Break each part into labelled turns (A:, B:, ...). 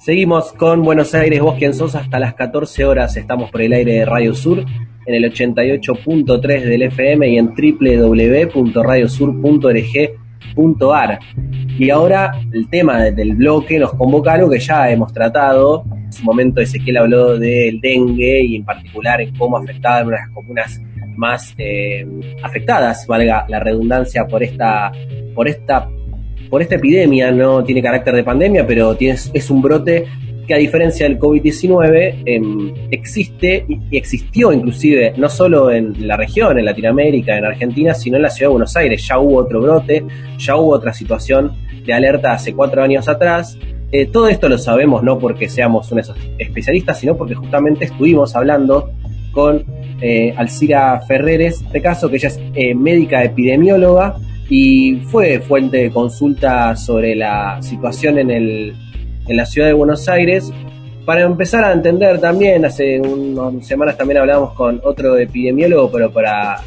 A: Seguimos con Buenos Aires, vos quien sos, hasta las 14 horas estamos por el aire de Radio Sur en el 88.3 del FM y en www.radiosur.org.ar. Y ahora el tema del bloque nos convoca algo que ya hemos tratado. En su momento Ezequiel habló del dengue y en particular en cómo afectaba en unas comunas más eh, afectadas, valga la redundancia, por esta, por esta, por esta epidemia. No tiene carácter de pandemia, pero es un brote que a diferencia del COVID-19 em, existe y existió inclusive no solo en la región, en Latinoamérica, en Argentina, sino en la ciudad de Buenos Aires. Ya hubo otro brote, ya hubo otra situación de alerta hace cuatro años atrás. Eh, todo esto lo sabemos no porque seamos unos especialistas, sino porque justamente estuvimos hablando con eh, Alcira Ferreres, este caso que ella es eh, médica epidemióloga y fue fuente de consulta sobre la situación en el en la ciudad de Buenos Aires. Para empezar a entender también, hace unas semanas también hablábamos con otro epidemiólogo, pero para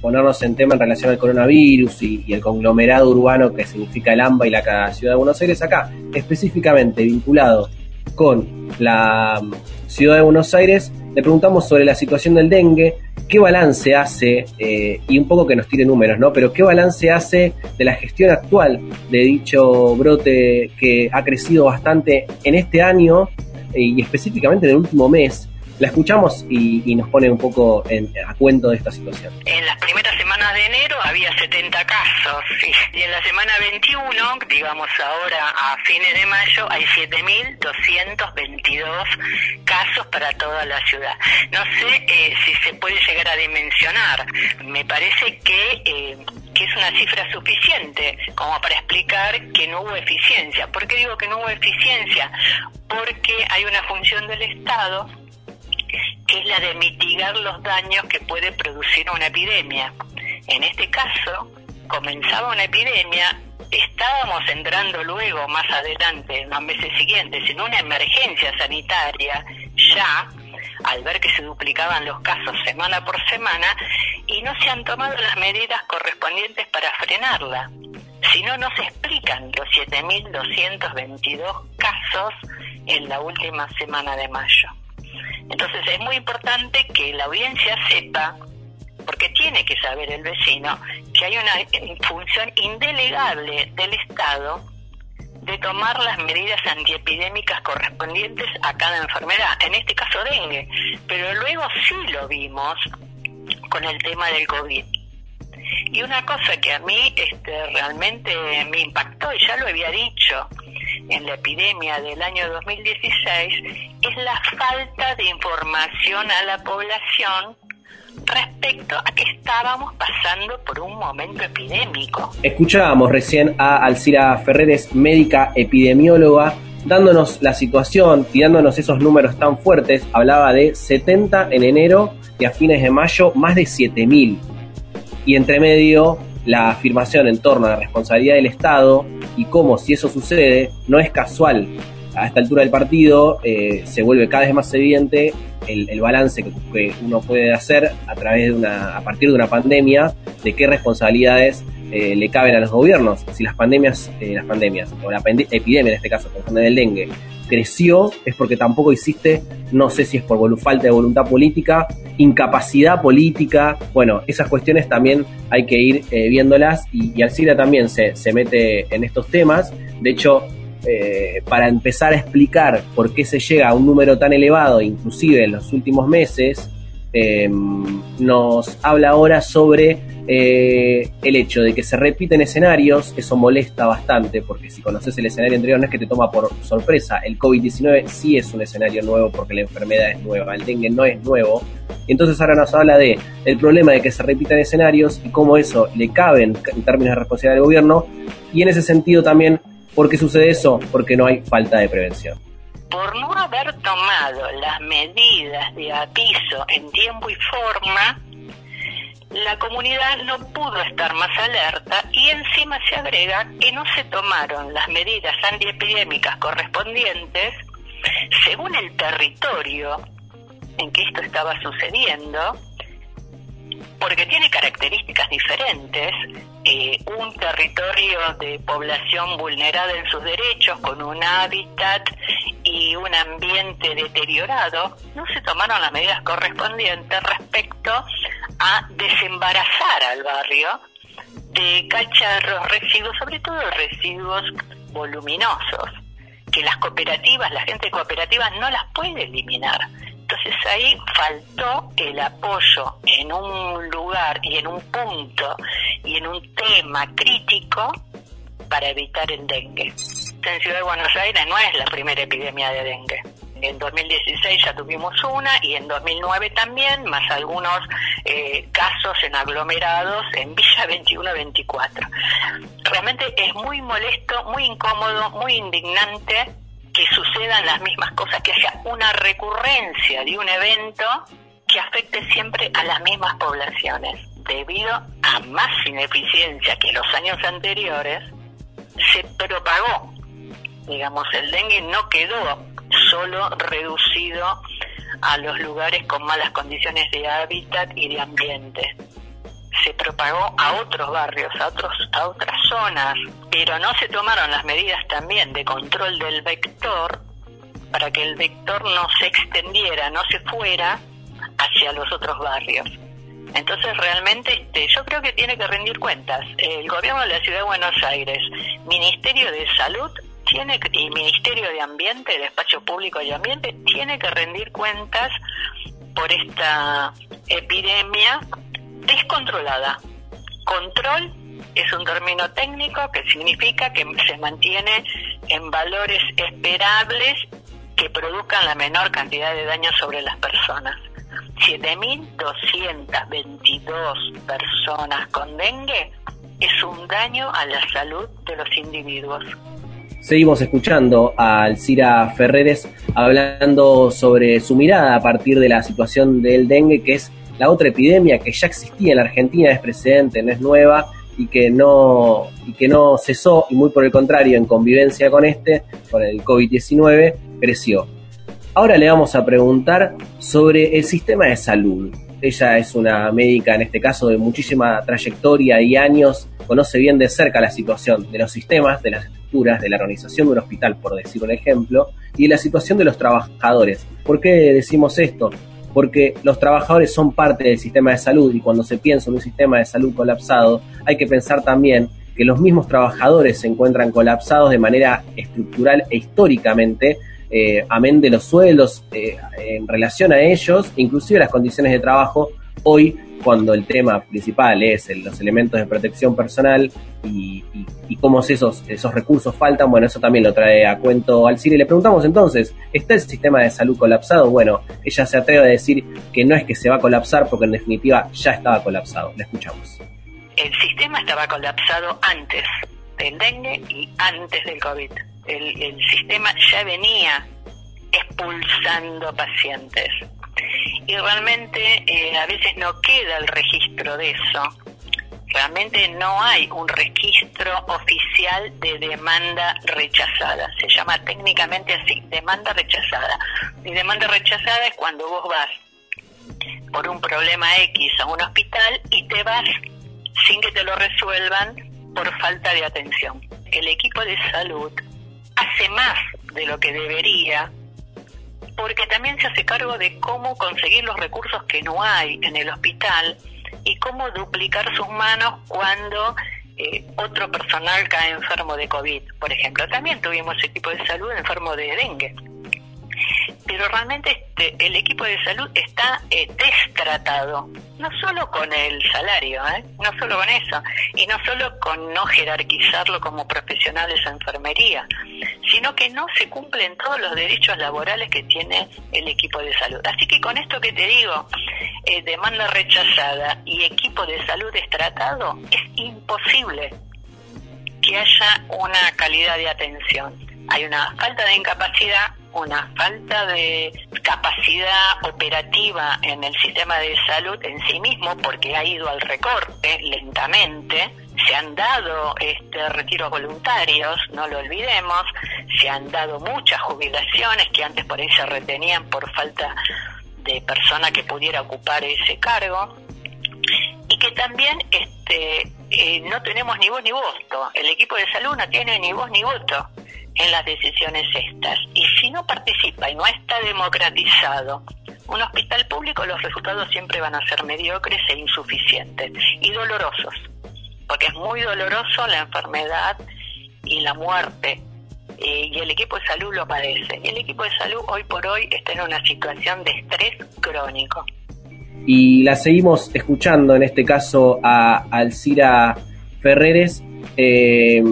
A: ponernos en tema en relación al coronavirus y, el conglomerado urbano que significa el AMBA y la ciudad de Buenos Aires, acá específicamente vinculado con la ciudad de Buenos Aires, le preguntamos sobre la situación del dengue, qué balance hace, eh, y un poco que nos tire números, ¿no? Pero qué balance hace de la gestión actual de dicho brote que ha crecido bastante en este año eh, y específicamente en el último mes, la escuchamos y, nos pone un poco a cuento de esta situación.
B: En las primeras semanas de enero había 70 casos y en la semana 21, digamos ahora a fines de mayo, hay 7.222 casos para toda la ciudad. No sé eh, si se puede llegar a dimensionar. Me parece que... Eh, que es una cifra suficiente como para explicar que no hubo eficiencia. ¿Por qué digo que no hubo eficiencia? Porque hay una función del Estado que es la de mitigar los daños que puede producir una epidemia. En este caso, comenzaba una epidemia, estábamos entrando luego, más adelante, en los meses siguientes, en una emergencia sanitaria, ya, al ver que se duplicaban los casos semana por semana, y no se han tomado las medidas correspondientes para frenarla. Si no, no se explican los 7.222 casos en la última semana de mayo. Entonces es muy importante que la audiencia sepa, porque tiene que saber el vecino, que hay una función indelegable del Estado de tomar las medidas antiepidémicas correspondientes a cada enfermedad, en este caso dengue, pero luego sí lo vimos con el tema del COVID. Y una cosa que a mí este, realmente me impactó, y ya lo había dicho, en la epidemia del año 2016 es la falta de información a la población respecto a que estábamos pasando por un momento epidémico.
A: Escuchábamos recién a Alcira Ferreres, médica epidemióloga, dándonos la situación, tirándonos esos números tan fuertes. Hablaba de 70 en enero y a fines de mayo más de 7000. Y entre medio la afirmación en torno a la responsabilidad del Estado y cómo si eso sucede no es casual. A esta altura del partido eh, se vuelve cada vez más evidente el, balance que, uno puede hacer a través de una, a partir de una pandemia, de qué responsabilidades eh, le caben a los gobiernos. Si las pandemias, eh, las pandemias, o la epidemia en este caso, ejemplo del dengue, creció es porque tampoco existe, no sé si es por falta de voluntad política, incapacidad política, bueno, esas cuestiones también hay que ir viéndolas y, y también se, se, mete en estos temas, de hecho, eh, para empezar a explicar por qué se llega a un número tan elevado, inclusive en los últimos meses, eh, nos habla ahora sobre eh, el hecho de que se repiten escenarios, eso molesta bastante, porque si conoces el escenario anterior no es que te toma por sorpresa, el COVID-19 sí es un escenario nuevo porque la enfermedad es nueva, el dengue no es nuevo, entonces ahora nos habla de el problema de que se repitan escenarios y cómo eso le cabe en, términos de responsabilidad del gobierno, y en ese sentido también, ¿por qué sucede eso? Porque no hay falta de prevención
B: por no haber tomado las medidas de aviso en tiempo y forma, la comunidad no pudo estar más alerta y encima se agrega que no se tomaron las medidas antiepidémicas correspondientes según el territorio en que esto estaba sucediendo, porque tiene características diferentes. Eh, un territorio de población vulnerada en sus derechos, con un hábitat y un ambiente deteriorado, no se tomaron las medidas correspondientes respecto a desembarazar al barrio de cacharros, residuos, sobre todo residuos voluminosos, que las cooperativas, la gente de cooperativas no las puede eliminar. Entonces ahí faltó el apoyo en un lugar y en un punto y en un tema crítico para evitar el dengue. En Ciudad de Buenos Aires no es la primera epidemia de dengue. En 2016 ya tuvimos una y en 2009 también, más algunos eh, casos en aglomerados en Villa 21-24. Realmente es muy molesto, muy incómodo, muy indignante que sucedan las mismas cosas, que haya una recurrencia de un evento que afecte siempre a las mismas poblaciones. Debido a más ineficiencia que los años anteriores, se propagó. Digamos, el dengue no quedó solo reducido a los lugares con malas condiciones de hábitat y de ambiente. Se propagó a otros barrios, a, otros, a otras zonas, pero no se tomaron las medidas también de control del vector para que el vector no se extendiera, no se fuera hacia los otros barrios. Entonces realmente este, yo creo que tiene que rendir cuentas. El gobierno de la Ciudad de Buenos Aires, Ministerio de Salud tiene y Ministerio de Ambiente, Despacho Público y Ambiente, tiene que rendir cuentas por esta epidemia descontrolada. Control es un término técnico que significa que se mantiene en valores esperables que produzcan la menor cantidad de daño sobre las personas. 7.222 personas con dengue es un daño a la salud de los individuos.
A: Seguimos escuchando a Alcira Ferreres hablando sobre su mirada a partir de la situación del dengue, que es la otra epidemia que ya existía en la Argentina, es precedente, no es nueva y que no, y que no cesó, y muy por el contrario, en convivencia con este, con el COVID-19, creció. Ahora le vamos a preguntar sobre el sistema de salud. Ella es una médica, en este caso, de muchísima trayectoria y años, conoce bien de cerca la situación de los sistemas, de las estructuras, de la organización de un hospital, por decir un ejemplo, y de la situación de los trabajadores. ¿Por qué decimos esto? Porque los trabajadores son parte del sistema de salud y cuando se piensa en un sistema de salud colapsado, hay que pensar también que los mismos trabajadores se encuentran colapsados de manera estructural e históricamente eh, amén de los suelos, eh, en relación a ellos, inclusive las condiciones de trabajo, hoy cuando el tema principal es los elementos de protección personal y, cómo esos, esos recursos faltan, bueno, eso también lo trae a cuento al CIRE. Le preguntamos entonces, ¿está el sistema de salud colapsado? Bueno, ella se atreve a decir que no es que se va a colapsar porque en definitiva ya estaba colapsado. Le escuchamos.
B: El sistema estaba colapsado antes del dengue y antes del COVID el, sistema ya venía expulsando pacientes. Y realmente eh, a veces no queda el registro de eso. Realmente no hay un registro oficial de demanda rechazada. Se llama técnicamente así, demanda rechazada. Y demanda rechazada es cuando vos vas por un problema X a un hospital y te vas sin que te lo resuelvan por falta de atención. El equipo de salud hace más de lo que debería, porque también se hace cargo de cómo conseguir los recursos que no hay en el hospital y cómo duplicar sus manos cuando eh, otro personal cae enfermo de COVID, por ejemplo. También tuvimos equipo de salud enfermo de dengue pero realmente este, el equipo de salud está eh, destratado, no solo con el salario, ¿eh? no solo con eso, y no solo con no jerarquizarlo como profesionales de enfermería, sino que no se cumplen todos los derechos laborales que tiene el equipo de salud. Así que con esto que te digo, eh, demanda rechazada y equipo de salud destratado, es imposible que haya una calidad de atención. Hay una falta de incapacidad una falta de capacidad operativa en el sistema de salud en sí mismo porque ha ido al recorte lentamente. Se han dado este, retiros voluntarios, no lo olvidemos, se han dado muchas jubilaciones que antes por ahí se retenían por falta de persona que pudiera ocupar ese cargo y que también este, eh, no tenemos ni voz ni voto. El equipo de salud no tiene ni voz ni voto en las decisiones estas. Y si no participa y no está democratizado un hospital público, los resultados siempre van a ser mediocres e insuficientes y dolorosos, porque es muy doloroso la enfermedad y la muerte. Eh, y el equipo de salud lo padece. Y el equipo de salud hoy por hoy está en una situación de estrés crónico.
A: Y la seguimos escuchando, en este caso, a Alcira Ferreres, eh,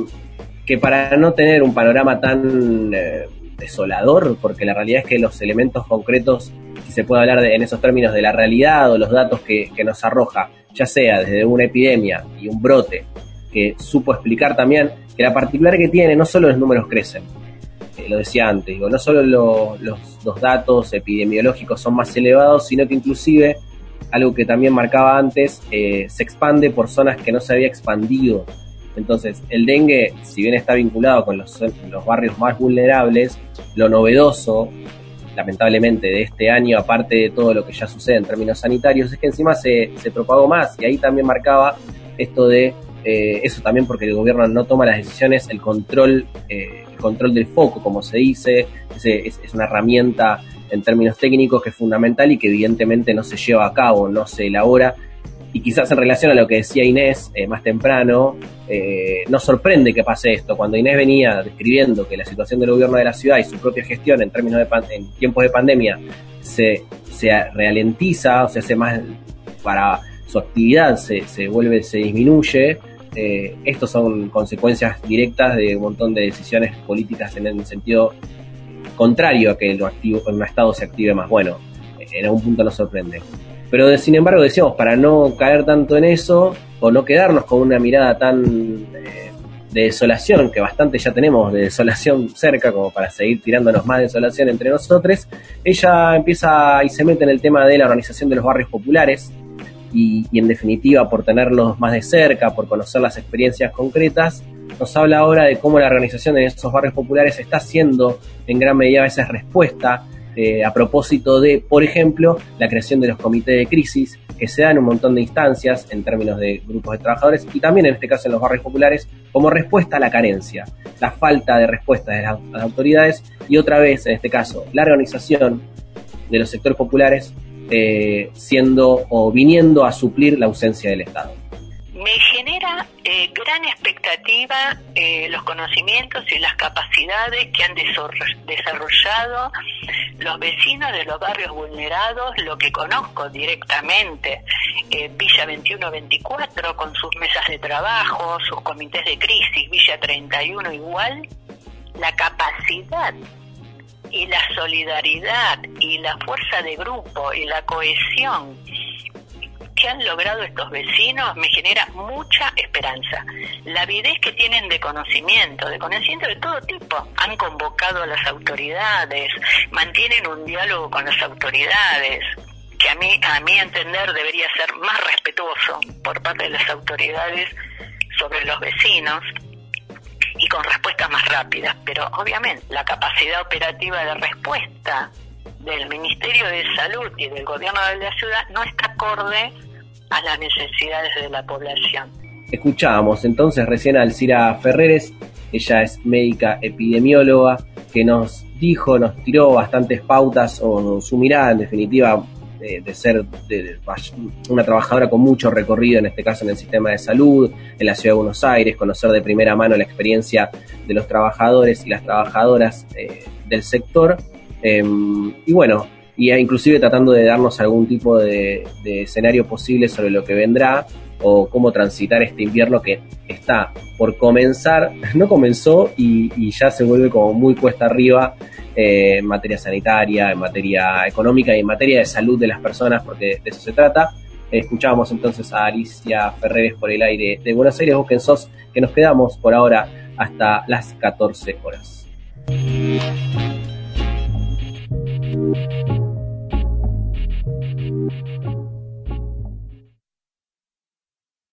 A: que para no tener un panorama tan eh, desolador, porque la realidad es que los elementos concretos, si se puede hablar en esos términos de la realidad o los datos que, nos arroja, ya sea desde una epidemia y un brote, que supo explicar también que la particular que tiene no solo los números crecen, eh, lo decía antes, digo, no solo los, los datos epidemiológicos son más elevados, sino que inclusive algo que también marcaba antes, se expande por zonas que no se había expandido entonces, el dengue, si bien está vinculado con los, barrios más vulnerables, lo novedoso, lamentablemente, de este año, aparte de todo lo que ya sucede en términos sanitarios, es que encima se, propagó más. Y ahí también marcaba esto de eh, eso también porque el gobierno no toma las decisiones, el control, eh, el control del foco, como se dice, es, es, una herramienta en términos técnicos que es fundamental y que evidentemente no se lleva a cabo, no se elabora y quizás en relación a lo que decía Inés eh, más temprano, eh, nos sorprende que pase esto. Cuando Inés venía describiendo que la situación del gobierno de la ciudad y su propia gestión en términos de en tiempos de pandemia se, se ralentiza o se hace más para su actividad se, se vuelve, se disminuye. Eh, estos son consecuencias directas de un montón de decisiones políticas en el sentido contrario a que lo activo, un Estado se active más. Bueno, en algún punto nos sorprende. Pero sin embargo decíamos, para no caer tanto en eso, o no quedarnos con una mirada tan eh, de desolación, que bastante ya tenemos de desolación cerca, como para seguir tirándonos más de desolación entre nosotros, ella empieza y se mete en el tema de la organización de los barrios populares, y, y en definitiva por tenerlos más de cerca, por conocer las experiencias concretas, nos habla ahora de cómo la organización de estos barrios populares está haciendo en gran medida a veces respuesta eh, a propósito de, por ejemplo, la creación de los comités de crisis, que se dan un montón de instancias en términos de grupos de trabajadores y también en este caso en los barrios populares, como respuesta a la carencia, la falta de respuesta de las, autoridades y otra vez, en este caso, la organización de los sectores populares eh, siendo o viniendo a suplir la ausencia del Estado
B: me genera eh, gran expectativa eh, los conocimientos y las capacidades que han desarrollado los vecinos de los barrios vulnerados, lo que conozco directamente, eh, Villa 21-24 con sus mesas de trabajo, sus comités de crisis, Villa 31 igual, la capacidad y la solidaridad y la fuerza de grupo y la cohesión que han logrado estos vecinos me genera mucha esperanza. La avidez que tienen de conocimiento, de conocimiento de todo tipo. Han convocado a las autoridades, mantienen un diálogo con las autoridades, que a mí, a mi entender debería ser más respetuoso por parte de las autoridades sobre los vecinos y con respuestas más rápidas. Pero obviamente la capacidad operativa de respuesta del Ministerio de Salud y del Gobierno de la ciudad no está acorde a las necesidades de la población.
A: Escuchábamos entonces recién a Alcira Ferreres, ella es médica epidemióloga, que nos dijo, nos tiró bastantes pautas o su mirada en definitiva de, ser una trabajadora con mucho recorrido, en este caso en el sistema de salud, en la ciudad de Buenos Aires, conocer de primera mano la experiencia de los trabajadores y las trabajadoras eh, del sector. Em, y bueno, y inclusive tratando de darnos algún tipo de, escenario posible sobre lo que vendrá o cómo transitar este invierno que está por comenzar, no comenzó y, ya se vuelve como muy cuesta arriba eh, en materia sanitaria, en materia económica y en materia de salud de las personas, porque de eso se trata. Escuchábamos entonces a Alicia Ferreres por el aire de Buenos Aires, Busquen SOS, que nos quedamos por ahora hasta las 14 horas.